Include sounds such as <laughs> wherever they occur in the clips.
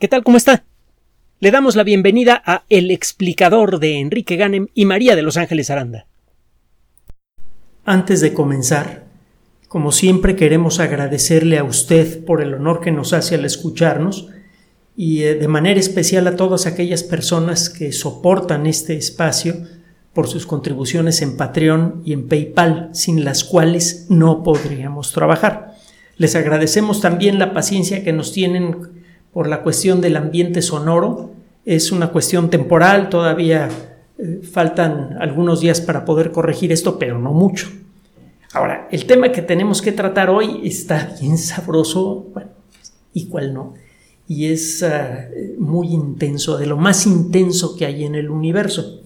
¿Qué tal? ¿Cómo está? Le damos la bienvenida a El explicador de Enrique Ganem y María de Los Ángeles Aranda. Antes de comenzar, como siempre queremos agradecerle a usted por el honor que nos hace al escucharnos y eh, de manera especial a todas aquellas personas que soportan este espacio por sus contribuciones en Patreon y en PayPal, sin las cuales no podríamos trabajar. Les agradecemos también la paciencia que nos tienen por la cuestión del ambiente sonoro. Es una cuestión temporal, todavía eh, faltan algunos días para poder corregir esto, pero no mucho. Ahora, el tema que tenemos que tratar hoy está bien sabroso, bueno, y cuál no, y es ah, muy intenso, de lo más intenso que hay en el universo.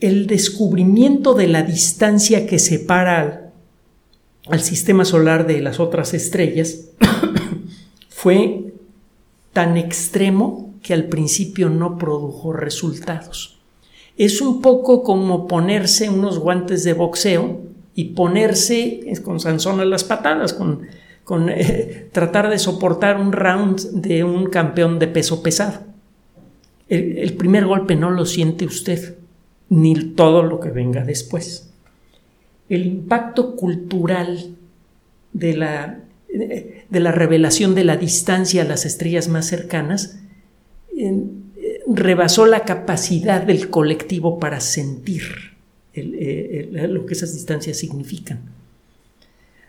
El descubrimiento de la distancia que separa al sistema solar de las otras estrellas fue tan extremo que al principio no produjo resultados. Es un poco como ponerse unos guantes de boxeo y ponerse con Sansón a las patadas, con, con <laughs> eh, tratar de soportar un round de un campeón de peso pesado. El, el primer golpe no lo siente usted, ni todo lo que venga después. El impacto cultural de la de la revelación de la distancia a las estrellas más cercanas, rebasó la capacidad del colectivo para sentir lo que esas distancias significan.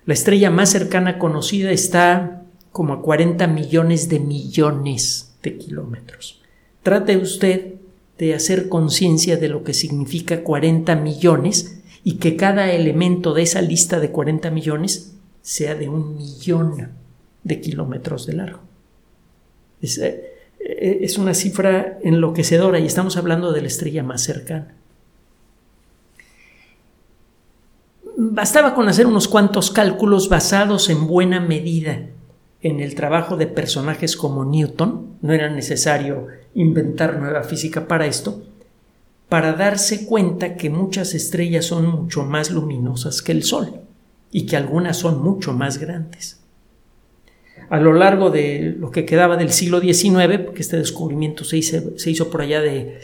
La estrella más cercana conocida está como a 40 millones de millones de kilómetros. Trate usted de hacer conciencia de lo que significa 40 millones y que cada elemento de esa lista de 40 millones sea de un millón de kilómetros de largo. Eh, eh, es, una cifra enloquecedora y estamos hablando de la estrella más cercana. Bastaba con hacer unos cuantos cálculos basados en buena medida en el trabajo de personajes como Newton, no era necesario inventar nueva física para esto, para darse cuenta que muchas estrellas son mucho más luminosas que el Sol y que algunas son mucho más grandes. A lo largo de lo que quedaba del siglo XIX, porque este descubrimiento se hizo, se hizo por allá de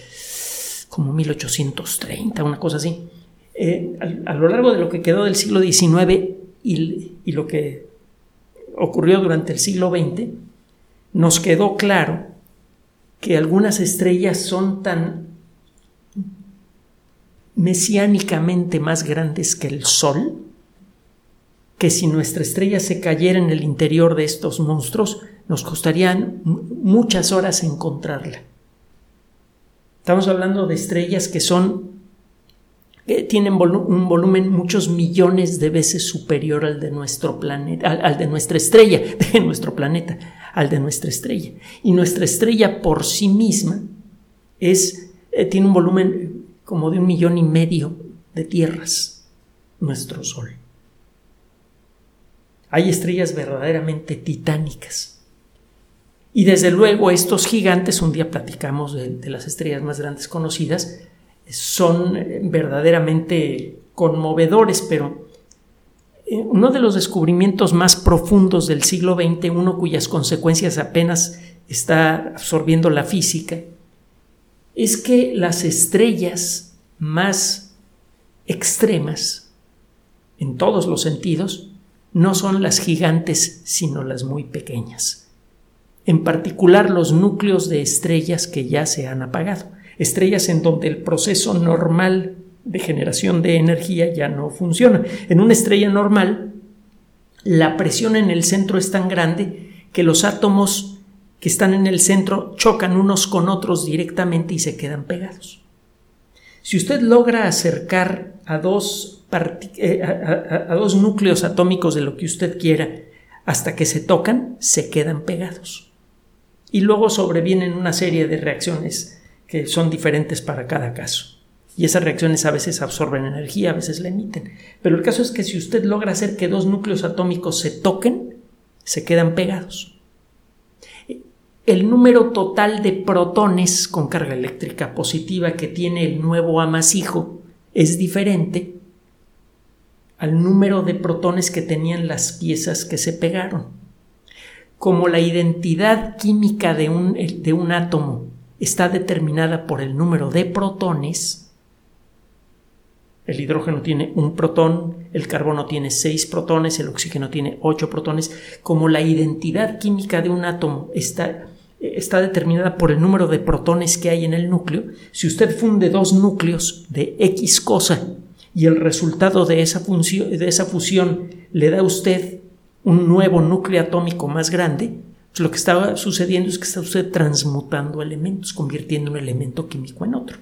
como 1830, una cosa así, eh, a, lo largo de lo que quedó del siglo XIX y, y lo que ocurrió durante el siglo XX, nos quedó claro que algunas estrellas son tan mesiánicamente más grandes que el Sol, que si nuestra estrella se cayera en el interior de estos monstruos, nos costarían muchas horas encontrarla. Estamos hablando de estrellas que son que tienen un volumen muchos millones de veces superior al de nuestro planeta, al, de nuestra estrella, <laughs> de nuestro planeta, al de nuestra estrella. Y nuestra estrella por sí misma es, eh, tiene un volumen como de un millón y medio de tierras, nuestro Sol. Hay estrellas verdaderamente titánicas. Y desde luego estos gigantes, un día platicamos de, las estrellas más grandes conocidas, son eh, verdaderamente conmovedores, pero eh, uno de los descubrimientos más profundos del siglo XX, uno cuyas consecuencias apenas está absorbiendo la física, es que las estrellas más extremas, en todos los sentidos, no son las gigantes, sino las muy pequeñas. En particular los núcleos de estrellas que ya se han apagado, estrellas en donde el proceso normal de generación de energía ya no funciona. En una estrella normal, la presión en el centro es tan grande que los átomos que están en el centro chocan unos con otros directamente y se quedan pegados. Si usted logra acercar a dos eh, a, dos núcleos atómicos de lo que usted quiera, hasta que se tocan, se quedan pegados. Y luego sobrevienen una serie de reacciones que son diferentes para cada caso. Y esas reacciones a veces absorben energía, a veces la emiten. Pero el caso es que si usted logra hacer que dos núcleos atómicos se toquen, se quedan pegados. El número total de protones con carga eléctrica positiva que tiene el nuevo amasijo es diferente al número de protones que tenían las piezas que se pegaron. como la identidad química de un, de un átomo está determinada por el número de protones, el hidrógeno tiene un protón, el carbono tiene seis protones, el oxígeno tiene ocho protones. Como la identidad química de un átomo está, está determinada por el número de protones que hay en el núcleo, si usted funde dos núcleos de X cosa y el resultado de esa, de esa fusión le da a usted un nuevo núcleo atómico más grande, pues lo que está sucediendo es que está usted transmutando elementos, convirtiendo un elemento químico en otro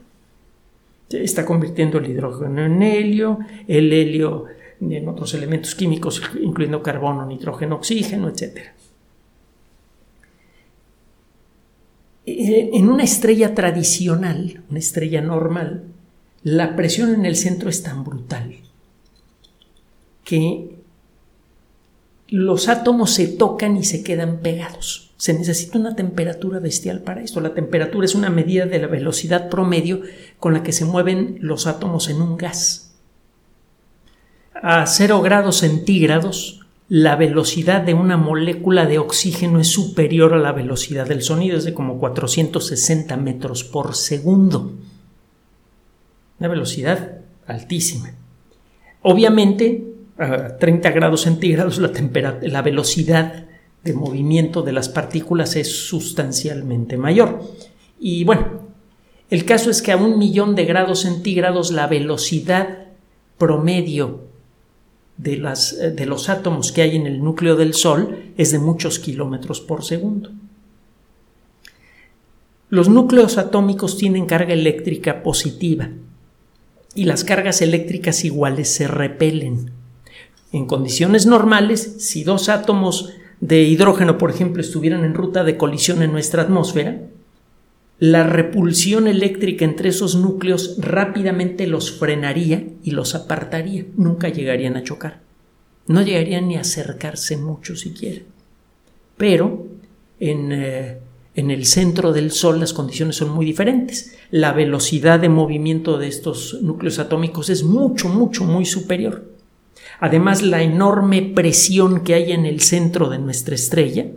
está convirtiendo el hidrógeno en helio, el helio en otros elementos químicos, incluyendo carbono, nitrógeno, oxígeno, etc. Eh, en una estrella tradicional, una estrella normal, la presión en el centro es tan brutal que los átomos se tocan y se quedan pegados. Se necesita una temperatura bestial para esto. La temperatura es una medida de la velocidad promedio con la que se mueven los átomos en un gas. A 0 grados centígrados, la velocidad de una molécula de oxígeno es superior a la velocidad del sonido, es de como 460 metros por segundo. Una velocidad altísima. Obviamente, a 30 grados centígrados la, la velocidad de movimiento de las partículas es sustancialmente mayor. Y bueno, el caso es que a un millón de grados centígrados la velocidad promedio de, las, de los átomos que hay en el núcleo del Sol es de muchos kilómetros por segundo. Los núcleos atómicos tienen carga eléctrica positiva y las cargas eléctricas iguales se repelen. En condiciones normales, si dos átomos de hidrógeno, por ejemplo, estuvieran en ruta de colisión en nuestra atmósfera, la repulsión eléctrica entre esos núcleos rápidamente los frenaría y los apartaría. Nunca llegarían a chocar. No llegarían ni a acercarse mucho siquiera. Pero en, eh, en el centro del Sol las condiciones son muy diferentes. La velocidad de movimiento de estos núcleos atómicos es mucho, mucho, muy superior. Además, la enorme presión que hay en el centro de nuestra estrella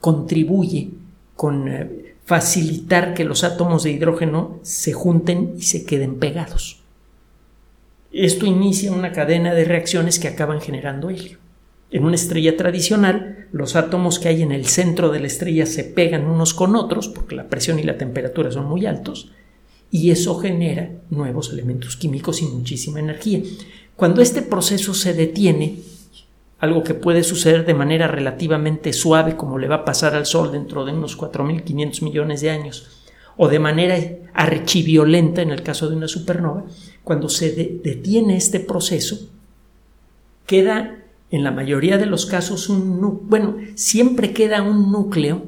contribuye con eh, facilitar que los átomos de hidrógeno se junten y se queden pegados. Esto inicia una cadena de reacciones que acaban generando helio. En una estrella tradicional, los átomos que hay en el centro de la estrella se pegan unos con otros porque la presión y la temperatura son muy altos y eso genera nuevos elementos químicos y muchísima energía. Cuando este proceso se detiene, algo que puede suceder de manera relativamente suave, como le va a pasar al Sol dentro de unos 4.500 millones de años, o de manera archiviolenta en el caso de una supernova, cuando se detiene este proceso, queda en la mayoría de los casos un bueno, siempre queda un núcleo,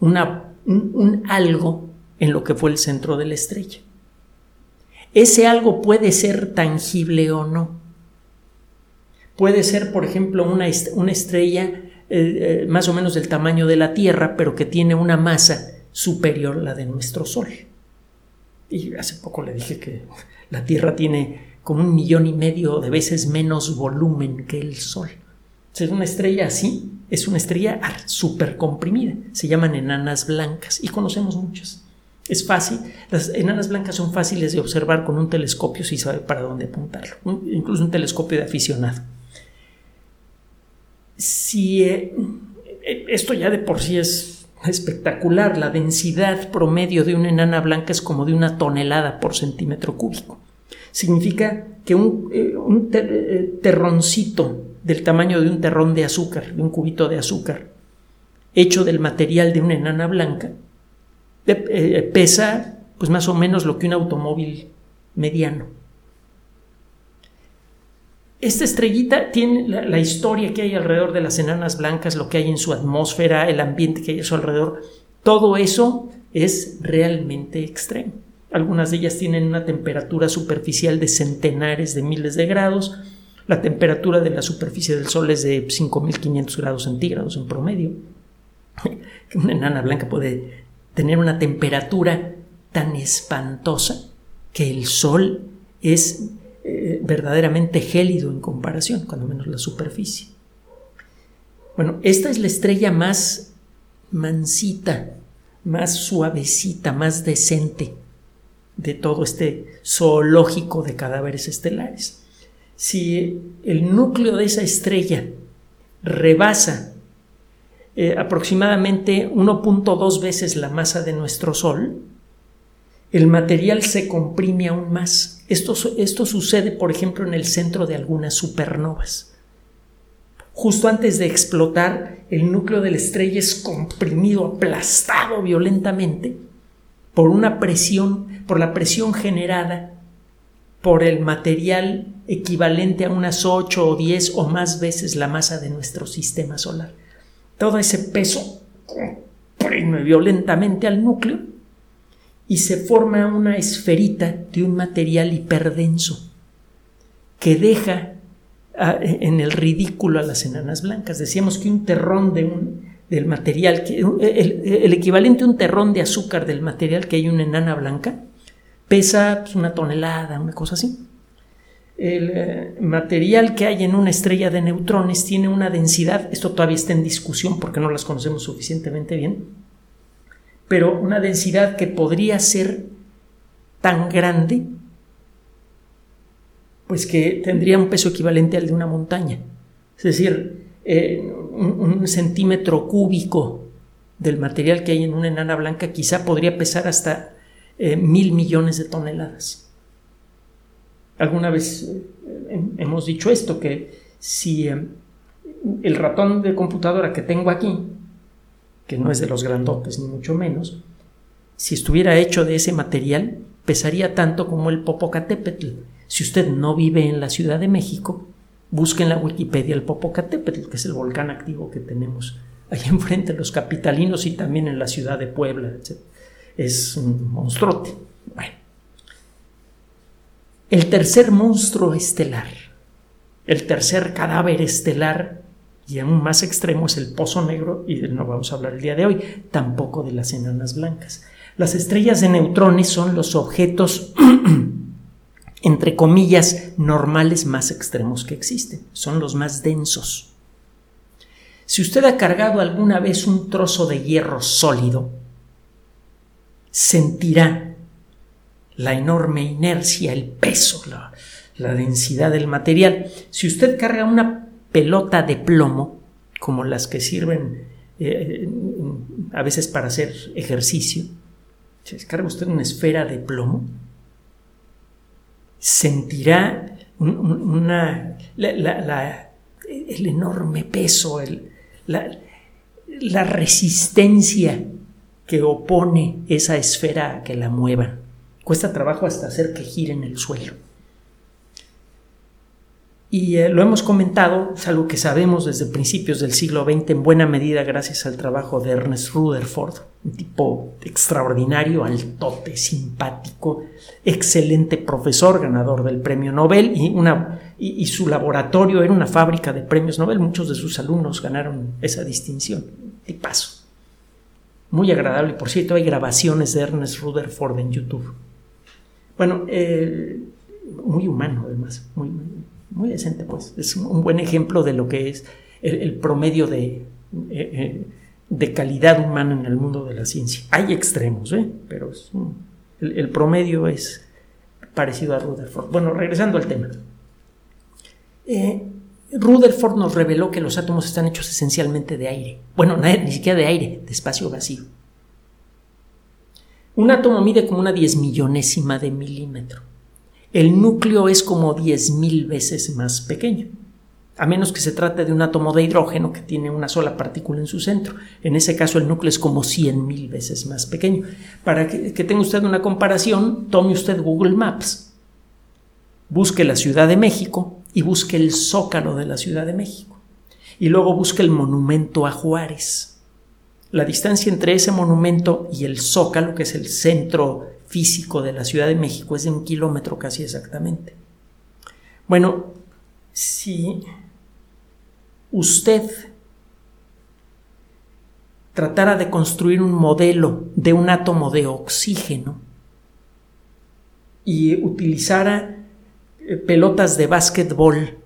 una, un algo en lo que fue el centro de la estrella ese algo puede ser tangible o no. Puede ser, por ejemplo, una, estrella eh, eh, más o menos del tamaño de la Tierra, pero que tiene una masa superior a la de nuestro Sol. Y hace poco le dije que la Tierra tiene como un millón y medio de veces menos volumen que el Sol. Es una estrella así, es una estrella súper comprimida. Se llaman enanas blancas y conocemos muchas. Es fácil, las enanas blancas son fáciles de observar con un telescopio si sabe para dónde apuntarlo, incluso un telescopio de aficionado. Si eh, esto ya de por sí es espectacular, la densidad promedio de una enana blanca es como de una tonelada por centímetro cúbico. Significa que un, eh, eh, terroncito del tamaño de un terrón de azúcar, de un cubito de azúcar, hecho del material de una enana blanca, eh, pesa pues más o menos lo que un automóvil mediano. Esta estrellita tiene la, historia que hay alrededor de las enanas blancas, lo que hay en su atmósfera, el ambiente que hay a su alrededor, todo eso es realmente extremo. Algunas de ellas tienen una temperatura superficial de centenares de miles de grados. La temperatura de la superficie del Sol es de 5.500 grados centígrados en promedio. <laughs> Una enana blanca puede tener una temperatura tan espantosa que el Sol es eh, verdaderamente gélido en comparación, cuando menos la superficie. Bueno, esta es la estrella más mansita, más suavecita, más decente de todo este zoológico de cadáveres estelares. Si el núcleo de esa estrella rebasa eh, aproximadamente 1.2 veces la masa de nuestro Sol, el material se comprime aún más. Esto, esto sucede, por ejemplo, en el centro de algunas supernovas. Justo antes de explotar, el núcleo de la estrella es comprimido, aplastado violentamente por una presión, por la presión generada por el material equivalente a unas 8 o 10 o más veces la masa de nuestro sistema solar. Todo ese peso comprime violentamente al núcleo y se forma una esferita de un material hiperdenso que deja en el ridículo a las enanas blancas. Decíamos que un terrón de un, del material, el, equivalente a un terrón de azúcar del material que hay una enana blanca, pesa pues, una tonelada, una cosa así. El eh, material que hay en una estrella de neutrones tiene una densidad, esto todavía está en discusión porque no las conocemos suficientemente bien, pero una densidad que podría ser tan grande, pues que tendría un peso equivalente al de una montaña. Es decir, eh, un, centímetro cúbico del material que hay en una enana blanca quizá podría pesar hasta eh, mil millones de toneladas. Alguna vez eh, hemos dicho esto, que si el ratón de computadora que tengo aquí que no es de los grandotes, ni mucho menos, si estuviera hecho de ese material, pesaría tanto como el Popocatépetl. Si usted no vive en la Ciudad de México, busque en la Wikipedia el Popocatépetl, que es el volcán activo que tenemos ahí <laughs> enfrente, los capitalinos y también en la ciudad de Puebla. Es un monstruote. Bueno. El tercer monstruo estelar, el tercer cadáver estelar y aún más extremo es el pozo negro, y no vamos a hablar el día de hoy, tampoco de las enanas blancas. Las estrellas de neutrones son los objetos, <clears throat> entre comillas, normales más extremos que existen, son los más densos. Si usted ha cargado alguna vez un trozo de hierro sólido, sentirá la enorme inercia, el peso, la, la densidad del material. Si usted carga una pelota de plomo, como las que sirven eh, a veces para hacer ejercicio, si descarga usted una esfera de plomo, sentirá una, el enorme peso, la, la resistencia que opone esa esfera a que la muevan. Cuesta trabajo hasta hacer que gire en el suelo. Y eh, lo hemos comentado, es algo que sabemos desde principios del siglo XX en buena medida gracias al trabajo de Ernest Rutherford, un tipo extraordinario, altote, simpático, excelente profesor, ganador del premio Nobel y, una, y, su laboratorio era una fábrica de premios Nobel. Muchos de sus alumnos ganaron esa distinción. Y paso. Muy agradable. Por cierto, hay grabaciones de Ernest Rutherford en YouTube. Bueno, eh, muy humano además, muy, muy decente, pues. Es un buen ejemplo de lo que es el, promedio de, eh, eh, de, calidad humana en el mundo de la ciencia. Hay extremos, ¿eh? pero el, promedio es parecido a Rutherford. Bueno, regresando al tema. Rutherford nos reveló que los átomos están hechos esencialmente de aire. Bueno, ni siquiera de aire, de espacio vacío. Un átomo mide como una diez millonésima de milímetro el núcleo es como 10.000 veces más pequeño, a menos que se trate de un átomo de hidrógeno que tiene una sola partícula en su centro. En ese caso el núcleo es como 100.000 veces más pequeño. Para que, tenga usted una comparación, tome usted Google Maps, busque la Ciudad de México y busque el zócalo de la Ciudad de México. Y luego busque el monumento a Juárez. La distancia entre ese monumento y el zócalo, que es el centro físico de la Ciudad de México es de un kilómetro casi exactamente. Bueno, si usted tratara de construir un modelo de un átomo de oxígeno y utilizara eh, pelotas de básquetbol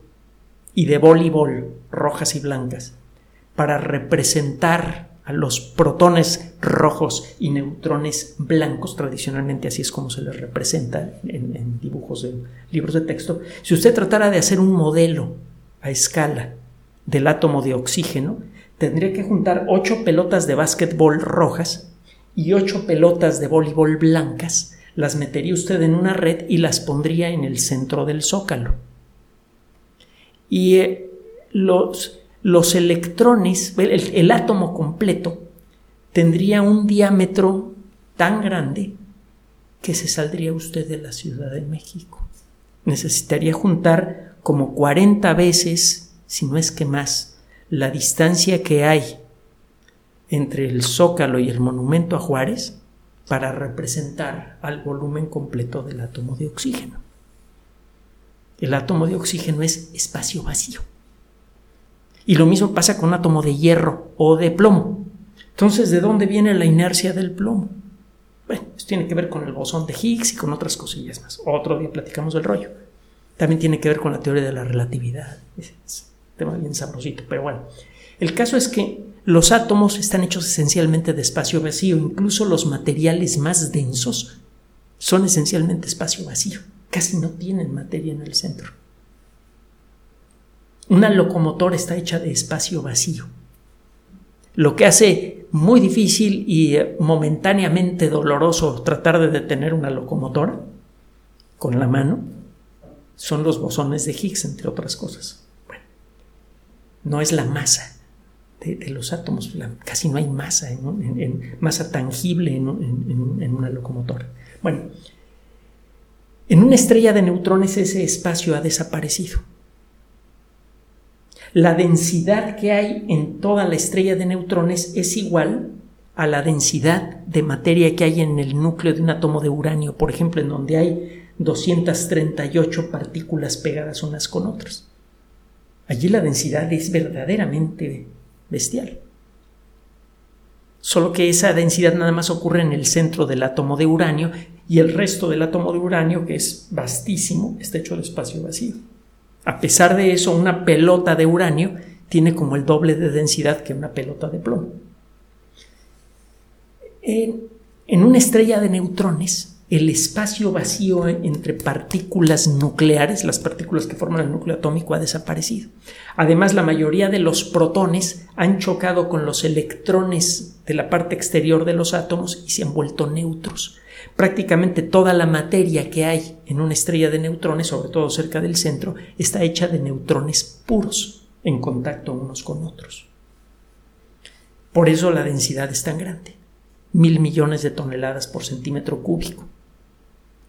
y de voleibol rojas y blancas para representar los protones rojos y neutrones blancos, tradicionalmente así es como se les representa en, en dibujos de libros de texto, si usted tratara de hacer un modelo a escala del átomo de oxígeno, tendría que juntar ocho pelotas de básquetbol rojas y ocho pelotas de voleibol blancas, las metería usted en una red y las pondría en el centro del zócalo. Y eh, los, los, electrones, el, átomo completo, tendría un diámetro tan grande que se saldría usted de la Ciudad de México. Necesitaría juntar como 40 veces, si no es que más, la distancia que hay entre el Zócalo y el monumento a Juárez para representar al volumen completo del átomo de oxígeno. El átomo de oxígeno es espacio vacío. Y lo mismo pasa con un átomo de hierro o de plomo. Entonces, ¿de dónde viene la inercia del plomo? Bueno, esto tiene que ver con el bosón de Higgs y con otras cosillas más. Otro día platicamos del rollo. También tiene que ver con la teoría de la relatividad. Es un tema bien sabrosito, pero bueno. El caso es que los átomos están hechos esencialmente de espacio vacío, incluso los materiales más densos son esencialmente espacio vacío, casi no tienen materia en el centro. Una locomotora está hecha de espacio vacío, lo que hace muy difícil y eh, momentáneamente doloroso tratar de detener una locomotora con la mano son los bosones de Higgs, entre otras cosas. Bueno, no es la masa de, los átomos, casi no hay masa, en, masa tangible en, en una locomotora. Bueno, en una estrella de neutrones ese espacio ha desaparecido. La densidad que hay en toda la estrella de neutrones es igual a la densidad de materia que hay en el núcleo de un átomo de uranio, por ejemplo, en donde hay 238 partículas pegadas unas con otras. Allí la densidad es verdaderamente bestial. Solo que esa densidad nada más ocurre en el centro del átomo de uranio y el resto del átomo de uranio, que es vastísimo, está hecho de espacio vacío. A pesar de eso, una pelota de uranio tiene como el doble de densidad que una pelota de plomo. En, una estrella de neutrones, el espacio vacío entre partículas nucleares, las partículas que forman el núcleo atómico, ha desaparecido. Además, la mayoría de los protones han chocado con los electrones de la parte exterior de los átomos y se han vuelto neutros. Prácticamente toda la materia que hay en una estrella de neutrones, sobre todo cerca del centro, está hecha de neutrones puros en contacto unos con otros. Por eso la densidad es tan grande, mil millones de toneladas por centímetro cúbico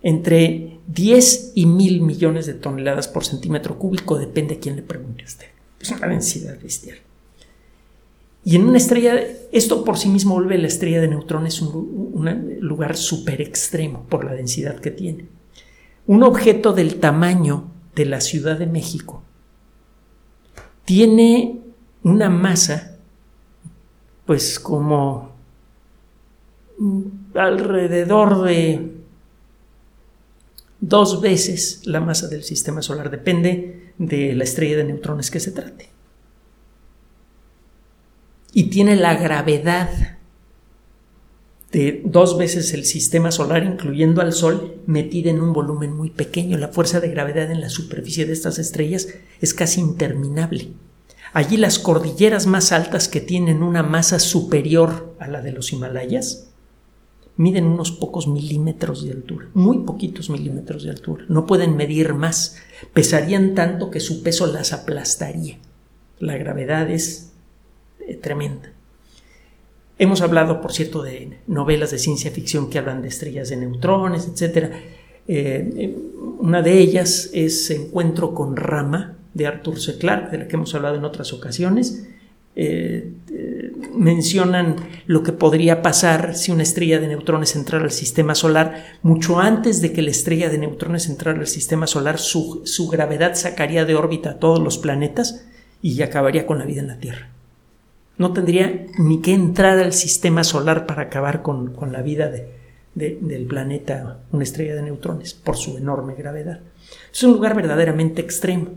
entre 10 y mil millones de toneladas por centímetro cúbico, depende a quién le pregunte usted. Es una densidad bestial. Y en una estrella, esto por sí mismo vuelve la estrella de neutrones un, un lugar súper extremo por la densidad que tiene. Un objeto del tamaño de la Ciudad de México tiene una masa, pues como alrededor de dos veces la masa del sistema solar. Depende de la estrella de neutrones que se trate. Y tiene la gravedad de dos veces el sistema solar, incluyendo al Sol, metida en un volumen muy pequeño. La fuerza de gravedad en la superficie de estas estrellas es casi interminable. Allí las cordilleras más altas que tienen una masa superior a la de los Himalayas miden unos pocos milímetros de altura, muy poquitos milímetros de altura, no pueden medir más, pesarían tanto que su peso las aplastaría. La gravedad es eh, tremenda. Hemos hablado, por cierto, de novelas de ciencia ficción que hablan de estrellas de neutrones, etc. Eh, eh, una de ellas es Encuentro con Rama, de Arthur C. Clarke, de la que hemos hablado en otras ocasiones. Eh, mencionan lo que podría pasar si una estrella de neutrones entrara al sistema solar. Mucho antes de que la estrella de neutrones entrara al sistema solar, su, gravedad sacaría de órbita a todos los planetas y acabaría con la vida en la Tierra. No tendría ni que entrar al sistema solar para acabar con, la vida del planeta, una estrella de neutrones, por su enorme gravedad. Es un lugar verdaderamente extremo.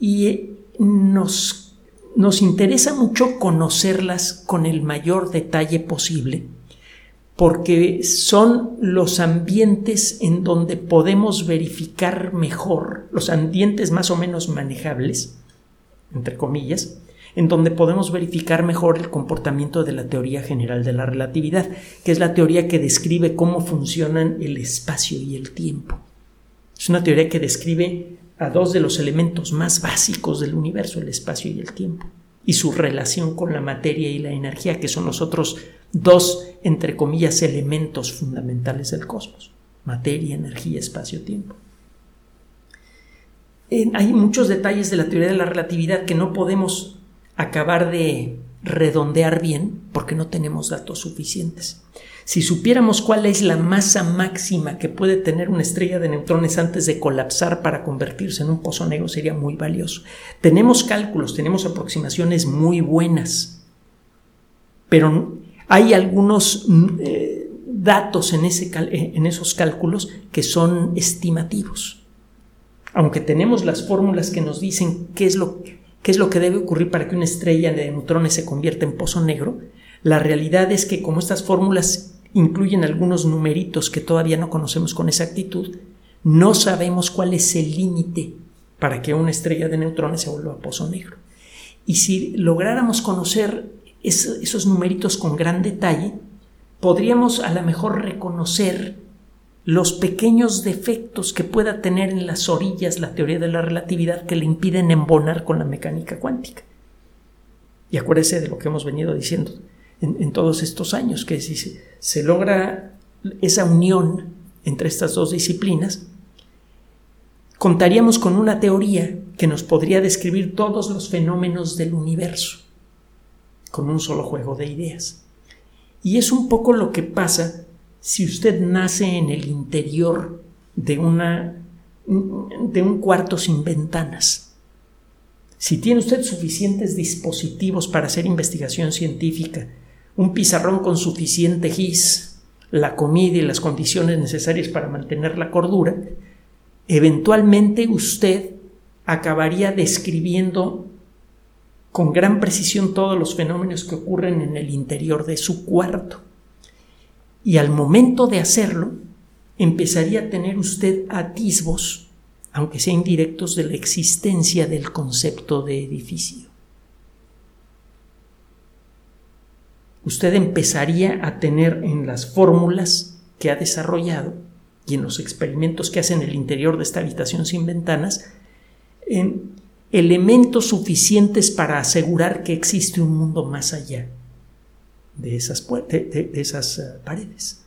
Y nos nos interesa mucho conocerlas con el mayor detalle posible porque son los ambientes en donde podemos verificar mejor, los ambientes más o menos manejables, entre comillas, en donde podemos verificar mejor el comportamiento de la teoría general de la relatividad, que es la teoría que describe cómo funcionan el espacio y el tiempo. Es una teoría que describe a dos de los elementos más básicos del universo, el espacio y el tiempo, y su relación con la materia y la energía, que son los otros dos, entre comillas, elementos fundamentales del cosmos, materia, energía, espacio, tiempo. hay muchos detalles de la teoría de la relatividad que no podemos acabar de redondear bien porque no tenemos datos suficientes. Si supiéramos cuál es la masa máxima que puede tener una estrella de neutrones antes de colapsar para convertirse en un pozo negro sería muy valioso. Tenemos cálculos, tenemos aproximaciones muy buenas, pero hay algunos eh, datos en, ese, eh, en esos cálculos que son estimativos. Aunque tenemos las fórmulas que nos dicen qué es lo, qué es lo que debe ocurrir para que una estrella de neutrones se convierta en pozo negro, la realidad es que como estas fórmulas incluyen algunos numeritos que todavía no conocemos con exactitud, no sabemos cuál es el límite para que una estrella de neutrones se vuelva pozo negro. Y si lográramos conocer esos numeritos con gran detalle, podríamos a lo mejor reconocer los pequeños defectos que pueda tener en las orillas la teoría de la relatividad que le impiden embonar con la mecánica cuántica. Y acuérdese de lo que hemos venido diciendo en, todos estos años, que si se, se logra esa unión entre estas dos disciplinas, contaríamos con una teoría que nos podría describir todos los fenómenos del universo con un solo juego de ideas. Y es un poco lo que pasa si usted nace en el interior de, una, de un cuarto sin ventanas. Si tiene usted suficientes dispositivos para hacer investigación científica, un pizarrón con suficiente gis, la comida y las condiciones necesarias para mantener la cordura, eventualmente usted acabaría describiendo con gran precisión todos los fenómenos que ocurren en el interior de su cuarto. Y al momento de hacerlo, empezaría a tener usted atisbos, aunque sean indirectos, de la existencia del concepto de edificio. Usted empezaría a tener en las fórmulas que ha desarrollado y en los experimentos que hace en el interior de esta habitación sin ventanas, en elementos suficientes para asegurar que existe un mundo más allá de esas, de, esas eh, paredes.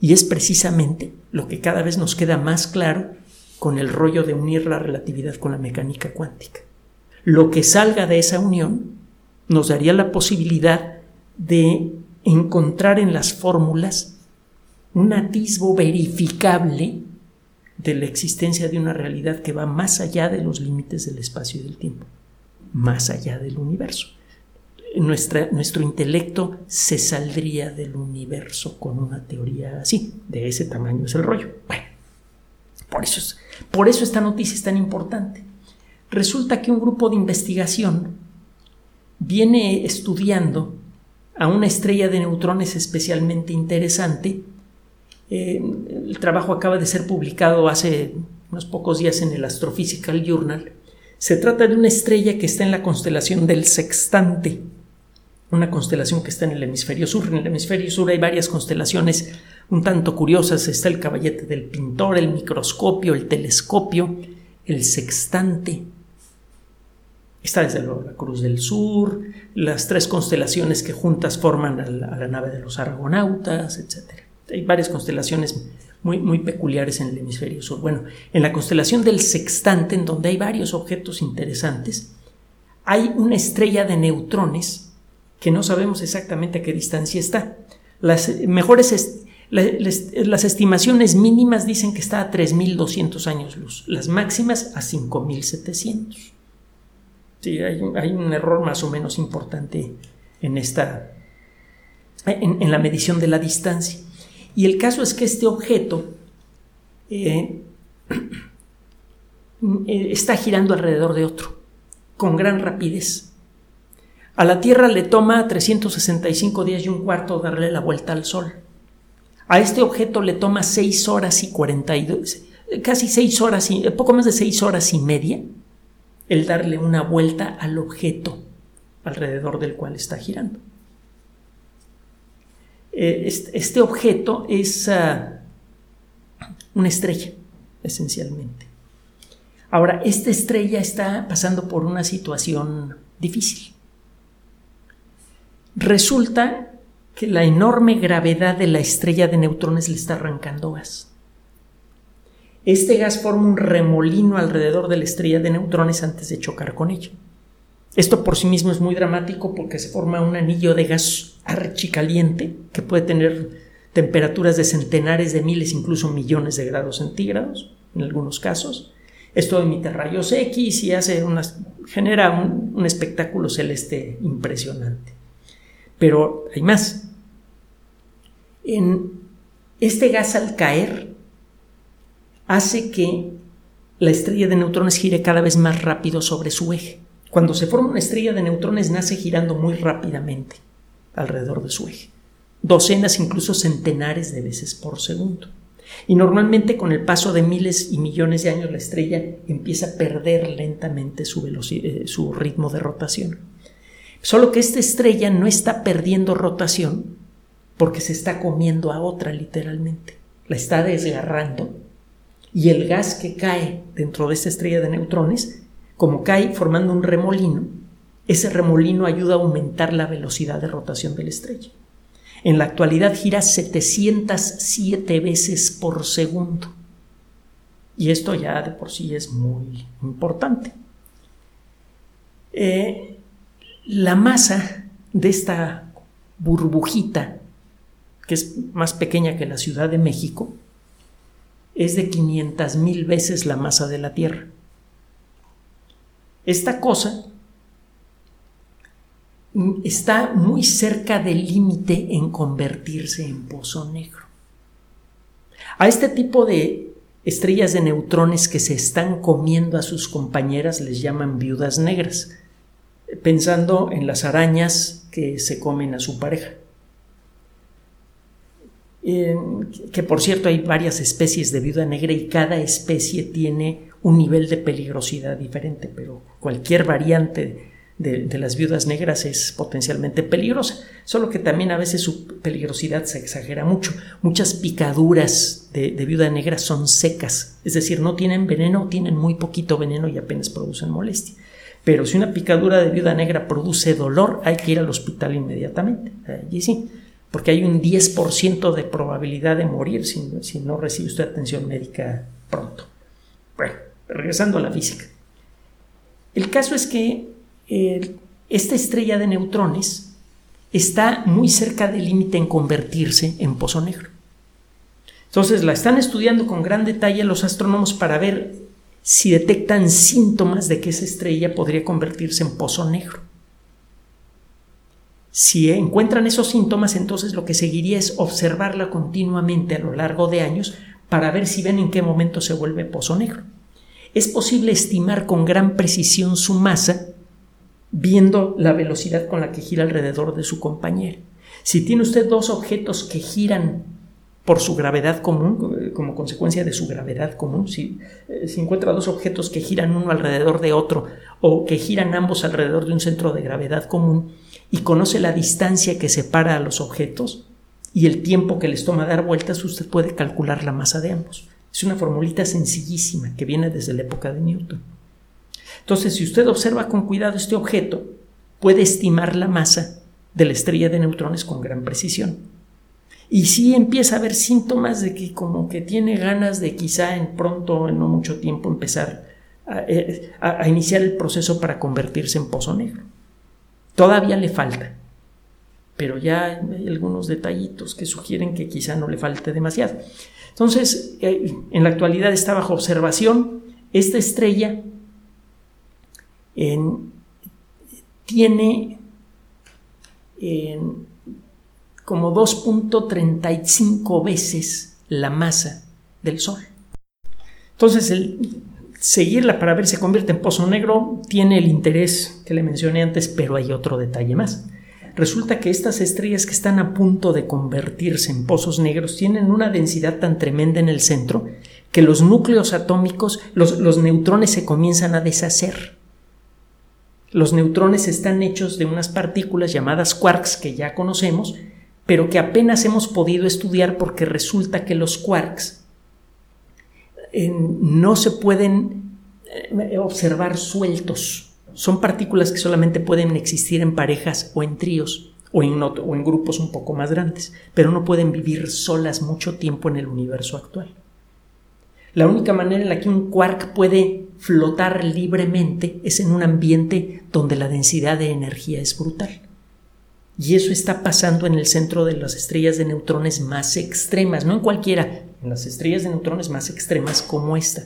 Y es precisamente lo que cada vez nos queda más claro con el rollo de unir la relatividad con la mecánica cuántica. Lo que salga de esa unión nos daría la posibilidad de encontrar en las fórmulas un atisbo verificable de la existencia de una realidad que va más allá de los límites del espacio y del tiempo, más allá del universo. Nuestro intelecto se saldría del universo con una teoría así, de ese tamaño es el rollo. Bueno, por eso, es, por eso esta noticia es tan importante. Resulta que un grupo de investigación viene estudiando a una estrella de neutrones especialmente interesante eh, el trabajo acaba de ser publicado hace unos pocos días en el Astrophysical Journal. Se trata de una estrella que está en la constelación del Sextante, una constelación que está en el hemisferio sur. En el hemisferio sur hay varias constelaciones un tanto curiosas. Está el caballete del pintor, el microscopio, el telescopio, el sextante. Está desde luego la Cruz del Sur, las tres constelaciones que juntas forman a la, a la nave de los argonautas, etc. Hay varias constelaciones muy, muy peculiares en el hemisferio sur. Bueno, en la constelación del sextante, en donde hay varios objetos interesantes, hay una estrella de neutrones que no sabemos exactamente a qué distancia está. Las mejores las estimaciones mínimas dicen que está a 3.200 años luz, las máximas a 5.700. Sí, hay, un error más o menos importante en esta en la medición de la distancia. Y el caso es que este objeto eh, <clears throat> está girando alrededor de otro con gran rapidez. A la Tierra le toma 365 días y un cuarto darle la vuelta al Sol. A este objeto le toma 6 horas y 42, casi 6 horas y poco más de 6 horas y media el darle una vuelta al objeto alrededor del cual está girando. Eh, este objeto es ah, una estrella, esencialmente. Ahora, esta estrella está pasando por una situación difícil. Resulta que la enorme gravedad de la estrella de neutrones le está arrancando gas. Este gas forma un remolino alrededor de la estrella de neutrones antes de chocar con ella. Esto por sí mismo es muy dramático porque se forma un anillo de gas archicaliente que puede tener temperaturas de centenares de miles, incluso millones de grados centígrados en algunos casos. Esto emite rayos X y hace genera un espectáculo celeste impresionante. Pero hay más. En este gas al caer hace que la estrella de neutrones gire cada vez más rápido sobre su eje. Cuando se forma una estrella de neutrones nace girando muy rápidamente alrededor de su eje, docenas, incluso centenares de veces por segundo. Y normalmente con el paso de miles y millones de años la estrella empieza a perder lentamente su, eh, su ritmo de rotación. Solo que esta estrella no está perdiendo rotación porque se está comiendo a otra literalmente. La está desgarrando y el gas que cae dentro de esta estrella de neutrones, como cae formando un remolino, ese remolino ayuda a aumentar la velocidad de rotación de la estrella. En la actualidad gira 707 veces por segundo. Y esto ya de por sí es muy importante. Eh, la masa de esta burbujita, que es más pequeña que la Ciudad de México, es de 500 mil veces la masa de la Tierra. Esta cosa está muy cerca del límite en convertirse en pozo negro. A este tipo de estrellas de neutrones que se están comiendo a sus compañeras les llaman viudas negras, pensando en las arañas que se comen a su pareja que por cierto hay varias especies de viuda negra y cada especie tiene un nivel de peligrosidad diferente, pero cualquier variante de, las viudas negras es potencialmente peligrosa, solo que también a veces su peligrosidad se exagera mucho. Muchas picaduras de, de viuda negra son secas, es decir, no tienen veneno, tienen muy poquito veneno y apenas producen molestia. Pero si una picadura de viuda negra produce dolor, hay que ir al hospital inmediatamente. Allí sí porque hay un 10% de probabilidad de morir si, no recibe usted atención médica pronto. Bueno, regresando a la física. El caso es que esta estrella de neutrones está muy cerca del límite en convertirse en pozo negro. Entonces la están estudiando con gran detalle los astrónomos para ver si detectan síntomas de que esa estrella podría convertirse en pozo negro. Si encuentran esos síntomas, entonces lo que seguiría es observarla continuamente a lo largo de años para ver si ven en qué momento se vuelve pozo negro. Es posible estimar con gran precisión su masa viendo la velocidad con la que gira alrededor de su compañero. Si tiene usted dos objetos que giran por su gravedad común, eh, como consecuencia de su gravedad común, si, eh, si, encuentra dos objetos que giran uno alrededor de otro o que giran ambos alrededor de un centro de gravedad común, y conoce la distancia que separa a los objetos y el tiempo que les toma dar vueltas, usted puede calcular la masa de ambos. Es una formulita sencillísima que viene desde la época de Newton. Entonces, si usted observa con cuidado este objeto, puede estimar la masa de la estrella de neutrones con gran precisión. Y si empieza a haber síntomas de que como que tiene ganas de quizá en pronto, en no mucho tiempo, empezar a, eh, a iniciar el proceso para convertirse en pozo negro. Todavía le falta, pero ya hay algunos detallitos que sugieren que quizá no le falte demasiado. Entonces, eh, en la actualidad está bajo observación. Esta estrella tiene como 2.35 veces la masa del Sol. Entonces, el, seguirla para ver si se convierte en pozo negro tiene el interés que le mencioné antes, pero hay otro detalle más. Resulta que estas estrellas que están a punto de convertirse en pozos negros tienen una densidad tan tremenda en el centro que los núcleos atómicos, los, los neutrones se comienzan a deshacer. Los neutrones están hechos de unas partículas llamadas quarks que ya conocemos, pero que apenas hemos podido estudiar porque resulta que los quarks eh, no se pueden eh, observar sueltos. Son partículas que solamente pueden existir en parejas o en tríos o en, o en grupos un poco más grandes, pero no pueden vivir solas mucho tiempo en el universo actual. La única manera en la que un quark puede flotar libremente es en un ambiente donde la densidad de energía es brutal. Y eso está pasando en el centro de las estrellas de neutrones más extremas, no en cualquiera, en las estrellas de neutrones más extremas como esta.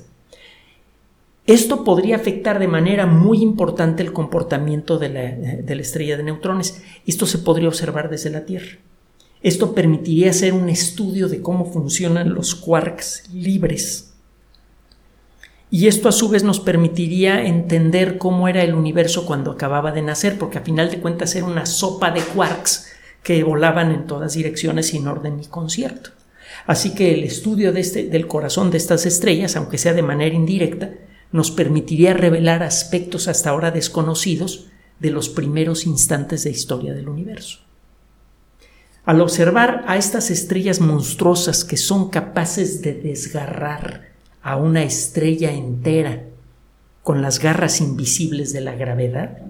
Esto podría afectar de manera muy importante el comportamiento de la, de la, estrella de neutrones. Esto se podría observar desde la Tierra. Esto permitiría hacer un estudio de cómo funcionan los quarks libres y esto a su vez nos permitiría entender cómo era el universo cuando acababa de nacer, porque a final de cuentas era una sopa de quarks que volaban en todas direcciones sin orden ni concierto. Así que el estudio este, del corazón de estas estrellas, aunque sea de manera indirecta, nos permitiría revelar aspectos hasta ahora desconocidos de los primeros instantes de historia del universo. Al observar a estas estrellas monstruosas que son capaces de desgarrar a una estrella entera con las garras invisibles de la gravedad,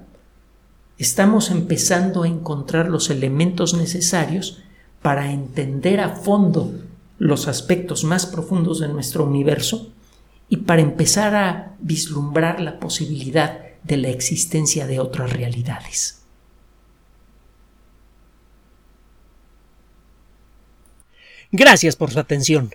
estamos empezando a encontrar los elementos necesarios para entender a fondo los aspectos más profundos de nuestro universo y para empezar a vislumbrar la posibilidad de la existencia de otras realidades. Gracias por su atención